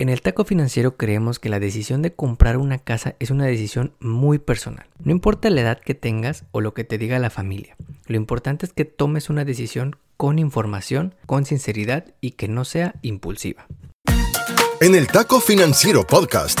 En el taco financiero creemos que la decisión de comprar una casa es una decisión muy personal. No importa la edad que tengas o lo que te diga la familia. Lo importante es que tomes una decisión con información, con sinceridad y que no sea impulsiva. En el Taco Financiero Podcast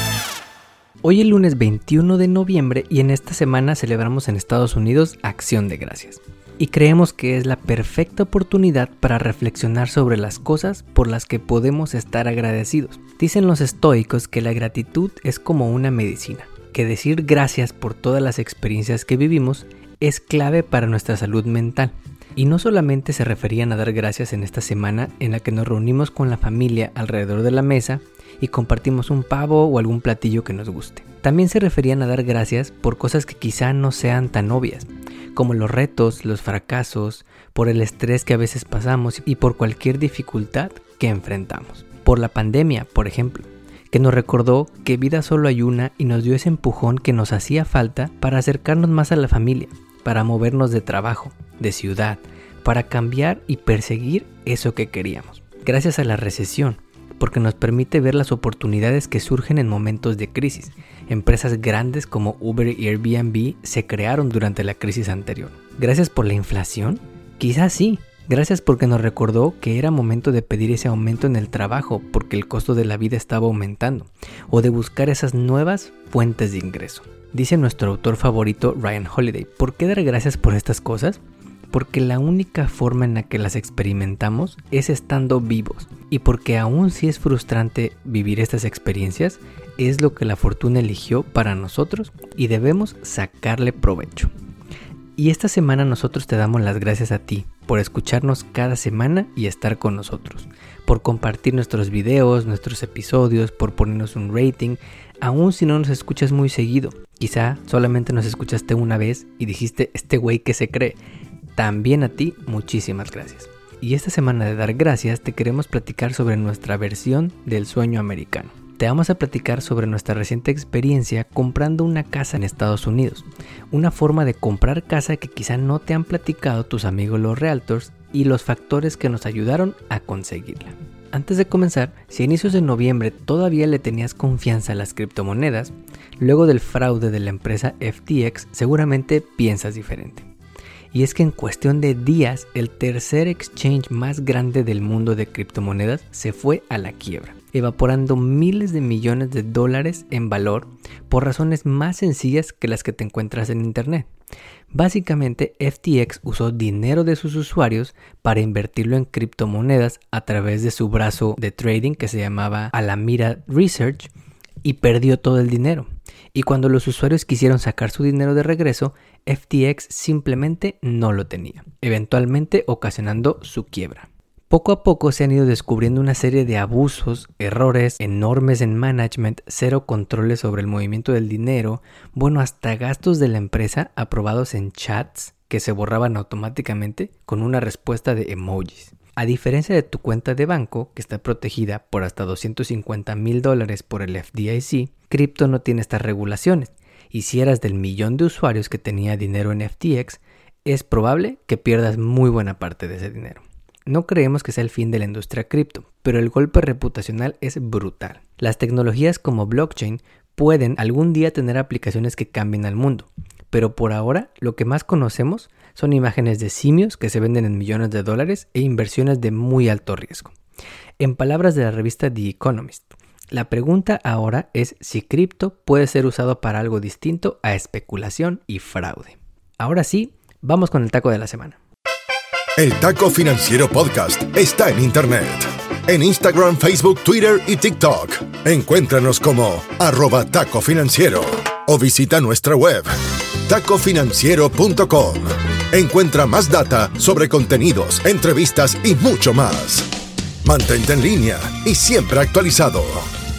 Hoy es lunes 21 de noviembre y en esta semana celebramos en Estados Unidos Acción de Gracias. Y creemos que es la perfecta oportunidad para reflexionar sobre las cosas por las que podemos estar agradecidos. Dicen los estoicos que la gratitud es como una medicina, que decir gracias por todas las experiencias que vivimos es clave para nuestra salud mental. Y no solamente se referían a dar gracias en esta semana en la que nos reunimos con la familia alrededor de la mesa y compartimos un pavo o algún platillo que nos guste. También se referían a dar gracias por cosas que quizá no sean tan obvias, como los retos, los fracasos, por el estrés que a veces pasamos y por cualquier dificultad que enfrentamos. Por la pandemia, por ejemplo, que nos recordó que vida solo hay una y nos dio ese empujón que nos hacía falta para acercarnos más a la familia, para movernos de trabajo, de ciudad, para cambiar y perseguir eso que queríamos. Gracias a la recesión, porque nos permite ver las oportunidades que surgen en momentos de crisis. Empresas grandes como Uber y Airbnb se crearon durante la crisis anterior. Gracias por la inflación, quizás sí. Gracias porque nos recordó que era momento de pedir ese aumento en el trabajo porque el costo de la vida estaba aumentando o de buscar esas nuevas fuentes de ingreso. Dice nuestro autor favorito Ryan Holiday, ¿por qué dar gracias por estas cosas? Porque la única forma en la que las experimentamos es estando vivos y porque aún si es frustrante vivir estas experiencias, es lo que la fortuna eligió para nosotros y debemos sacarle provecho. Y esta semana nosotros te damos las gracias a ti por escucharnos cada semana y estar con nosotros, por compartir nuestros videos, nuestros episodios, por ponernos un rating, aun si no nos escuchas muy seguido. Quizá solamente nos escuchaste una vez y dijiste, este güey que se cree. También a ti, muchísimas gracias. Y esta semana de dar gracias te queremos platicar sobre nuestra versión del sueño americano. Te vamos a platicar sobre nuestra reciente experiencia comprando una casa en Estados Unidos. Una forma de comprar casa que quizá no te han platicado tus amigos los realtors y los factores que nos ayudaron a conseguirla. Antes de comenzar, si a inicios de noviembre todavía le tenías confianza a las criptomonedas, luego del fraude de la empresa FTX seguramente piensas diferente y es que en cuestión de días el tercer exchange más grande del mundo de criptomonedas se fue a la quiebra, evaporando miles de millones de dólares en valor por razones más sencillas que las que te encuentras en Internet. Básicamente, FTX usó dinero de sus usuarios para invertirlo en criptomonedas a través de su brazo de trading que se llamaba Alamira Research y perdió todo el dinero. Y cuando los usuarios quisieron sacar su dinero de regreso, FTX simplemente no lo tenía, eventualmente ocasionando su quiebra. Poco a poco se han ido descubriendo una serie de abusos, errores enormes en management, cero controles sobre el movimiento del dinero, bueno, hasta gastos de la empresa aprobados en chats que se borraban automáticamente con una respuesta de emojis. A diferencia de tu cuenta de banco, que está protegida por hasta 250 mil dólares por el FDIC, Crypto no tiene estas regulaciones. Y si eras del millón de usuarios que tenía dinero en FTX, es probable que pierdas muy buena parte de ese dinero. No creemos que sea el fin de la industria cripto, pero el golpe reputacional es brutal. Las tecnologías como blockchain pueden algún día tener aplicaciones que cambien al mundo, pero por ahora lo que más conocemos son imágenes de simios que se venden en millones de dólares e inversiones de muy alto riesgo. En palabras de la revista The Economist, la pregunta ahora es si cripto puede ser usado para algo distinto a especulación y fraude. Ahora sí, vamos con el taco de la semana. El Taco Financiero Podcast está en Internet. En Instagram, Facebook, Twitter y TikTok. Encuéntranos como arroba taco o visita nuestra web tacofinanciero.com. Encuentra más data sobre contenidos, entrevistas y mucho más. Mantente en línea y siempre actualizado.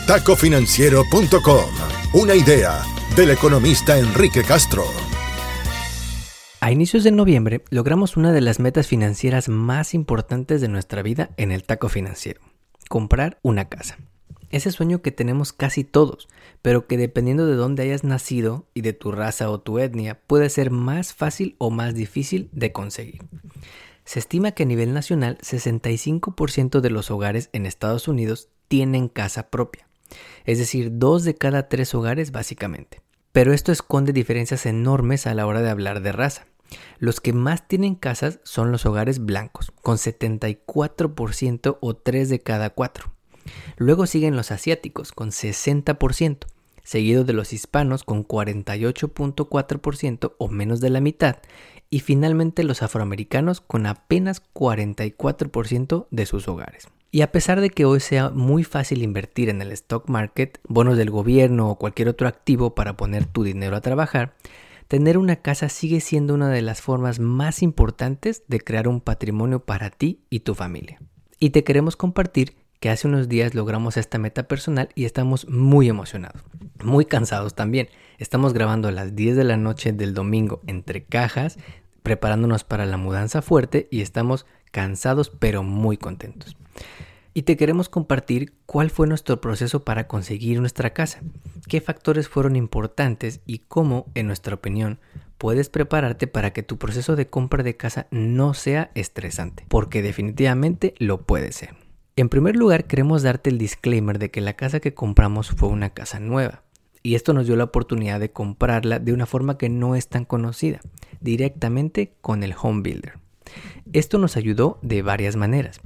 tacofinanciero.com. Una idea del economista Enrique Castro. A inicios de noviembre logramos una de las metas financieras más importantes de nuestra vida en el taco financiero, comprar una casa. Ese sueño que tenemos casi todos, pero que dependiendo de dónde hayas nacido y de tu raza o tu etnia, puede ser más fácil o más difícil de conseguir. Se estima que a nivel nacional 65% de los hogares en Estados Unidos tienen casa propia, es decir, dos de cada tres hogares básicamente. Pero esto esconde diferencias enormes a la hora de hablar de raza. Los que más tienen casas son los hogares blancos, con 74% o 3 de cada 4. Luego siguen los asiáticos, con 60%, seguido de los hispanos, con 48.4% o menos de la mitad, y finalmente los afroamericanos, con apenas 44% de sus hogares. Y a pesar de que hoy sea muy fácil invertir en el stock market, bonos del gobierno o cualquier otro activo para poner tu dinero a trabajar, tener una casa sigue siendo una de las formas más importantes de crear un patrimonio para ti y tu familia. Y te queremos compartir que hace unos días logramos esta meta personal y estamos muy emocionados, muy cansados también. Estamos grabando a las 10 de la noche del domingo entre cajas, preparándonos para la mudanza fuerte y estamos cansados pero muy contentos y te queremos compartir cuál fue nuestro proceso para conseguir nuestra casa, qué factores fueron importantes y cómo, en nuestra opinión, puedes prepararte para que tu proceso de compra de casa no sea estresante, porque definitivamente lo puede ser. En primer lugar, queremos darte el disclaimer de que la casa que compramos fue una casa nueva, y esto nos dio la oportunidad de comprarla de una forma que no es tan conocida, directamente con el home builder. Esto nos ayudó de varias maneras.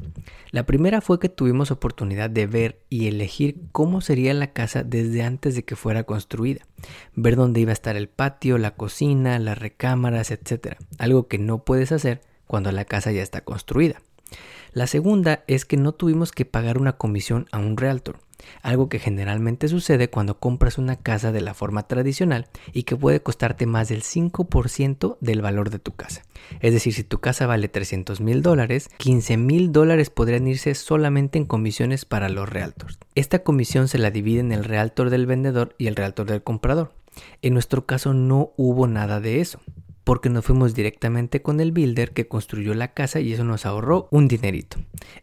La primera fue que tuvimos oportunidad de ver y elegir cómo sería la casa desde antes de que fuera construida. Ver dónde iba a estar el patio, la cocina, las recámaras, etc. Algo que no puedes hacer cuando la casa ya está construida. La segunda es que no tuvimos que pagar una comisión a un realtor algo que generalmente sucede cuando compras una casa de la forma tradicional y que puede costarte más del 5% del valor de tu casa. Es decir, si tu casa vale 300 mil dólares, 15 mil dólares podrían irse solamente en comisiones para los realtors. Esta comisión se la divide en el realtor del vendedor y el realtor del comprador. En nuestro caso no hubo nada de eso porque nos fuimos directamente con el builder que construyó la casa y eso nos ahorró un dinerito.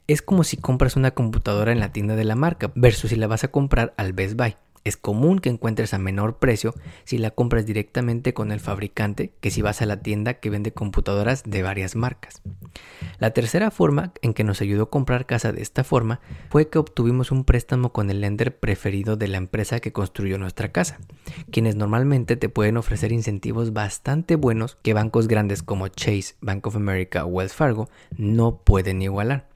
Es como si compras una computadora en la tienda de la marca versus si la vas a comprar al Best Buy. Es común que encuentres a menor precio si la compras directamente con el fabricante que si vas a la tienda que vende computadoras de varias marcas. La tercera forma en que nos ayudó a comprar casa de esta forma fue que obtuvimos un préstamo con el lender preferido de la empresa que construyó nuestra casa, quienes normalmente te pueden ofrecer incentivos bastante buenos que bancos grandes como Chase, Bank of America o Wells Fargo no pueden igualar.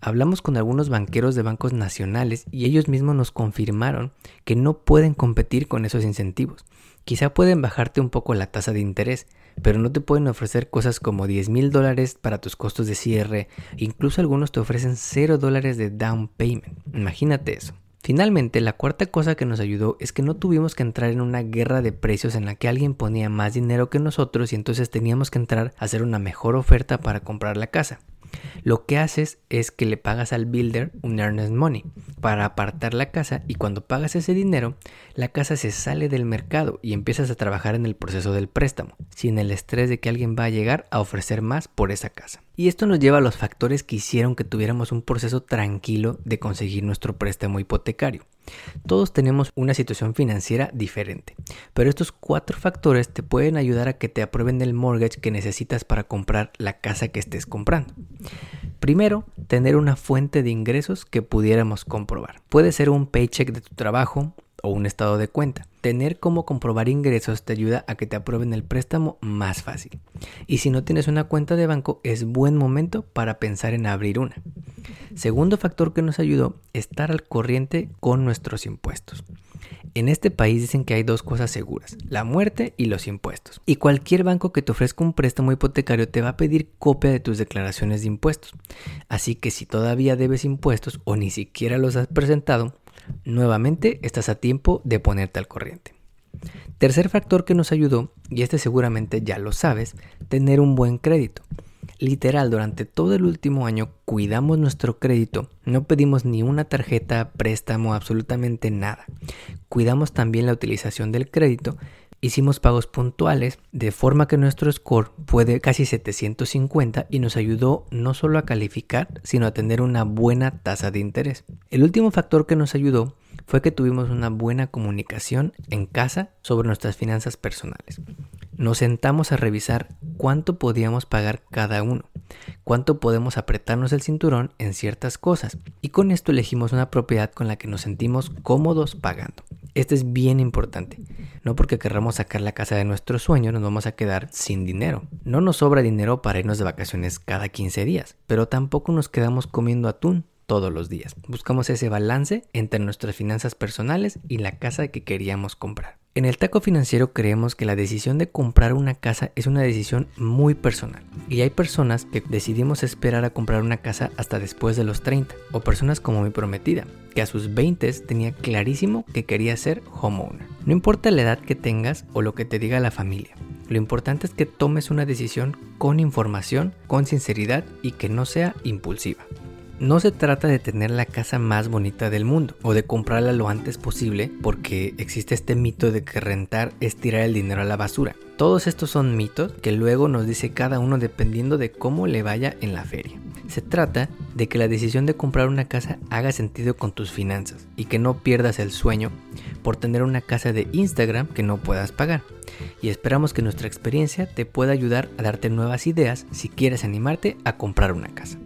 Hablamos con algunos banqueros de bancos nacionales y ellos mismos nos confirmaron que no pueden competir con esos incentivos. Quizá pueden bajarte un poco la tasa de interés, pero no te pueden ofrecer cosas como 10 mil dólares para tus costos de cierre, incluso algunos te ofrecen 0 dólares de down payment. Imagínate eso. Finalmente, la cuarta cosa que nos ayudó es que no tuvimos que entrar en una guerra de precios en la que alguien ponía más dinero que nosotros y entonces teníamos que entrar a hacer una mejor oferta para comprar la casa. Lo que haces es que le pagas al builder un earnest money para apartar la casa y cuando pagas ese dinero, la casa se sale del mercado y empiezas a trabajar en el proceso del préstamo, sin el estrés de que alguien va a llegar a ofrecer más por esa casa. Y esto nos lleva a los factores que hicieron que tuviéramos un proceso tranquilo de conseguir nuestro préstamo hipotecario. Todos tenemos una situación financiera diferente, pero estos cuatro factores te pueden ayudar a que te aprueben el mortgage que necesitas para comprar la casa que estés comprando. Primero, tener una fuente de ingresos que pudiéramos comprobar. Puede ser un paycheck de tu trabajo, o un estado de cuenta. Tener cómo comprobar ingresos te ayuda a que te aprueben el préstamo más fácil. Y si no tienes una cuenta de banco, es buen momento para pensar en abrir una. Segundo factor que nos ayudó, estar al corriente con nuestros impuestos. En este país dicen que hay dos cosas seguras, la muerte y los impuestos. Y cualquier banco que te ofrezca un préstamo hipotecario te va a pedir copia de tus declaraciones de impuestos. Así que si todavía debes impuestos o ni siquiera los has presentado, nuevamente estás a tiempo de ponerte al corriente. Tercer factor que nos ayudó, y este seguramente ya lo sabes, tener un buen crédito. Literal, durante todo el último año cuidamos nuestro crédito, no pedimos ni una tarjeta, préstamo, absolutamente nada. Cuidamos también la utilización del crédito Hicimos pagos puntuales de forma que nuestro score fue de casi 750 y nos ayudó no solo a calificar, sino a tener una buena tasa de interés. El último factor que nos ayudó fue que tuvimos una buena comunicación en casa sobre nuestras finanzas personales. Nos sentamos a revisar cuánto podíamos pagar cada uno, cuánto podemos apretarnos el cinturón en ciertas cosas y con esto elegimos una propiedad con la que nos sentimos cómodos pagando. Esto es bien importante. No porque querramos sacar la casa de nuestro sueño nos vamos a quedar sin dinero. No nos sobra dinero para irnos de vacaciones cada 15 días, pero tampoco nos quedamos comiendo atún todos los días. Buscamos ese balance entre nuestras finanzas personales y la casa que queríamos comprar. En el taco financiero creemos que la decisión de comprar una casa es una decisión muy personal. Y hay personas que decidimos esperar a comprar una casa hasta después de los 30. O personas como mi prometida, que a sus 20 tenía clarísimo que quería ser homeowner. No importa la edad que tengas o lo que te diga la familia. Lo importante es que tomes una decisión con información, con sinceridad y que no sea impulsiva. No se trata de tener la casa más bonita del mundo o de comprarla lo antes posible porque existe este mito de que rentar es tirar el dinero a la basura. Todos estos son mitos que luego nos dice cada uno dependiendo de cómo le vaya en la feria. Se trata de que la decisión de comprar una casa haga sentido con tus finanzas y que no pierdas el sueño por tener una casa de Instagram que no puedas pagar. Y esperamos que nuestra experiencia te pueda ayudar a darte nuevas ideas si quieres animarte a comprar una casa.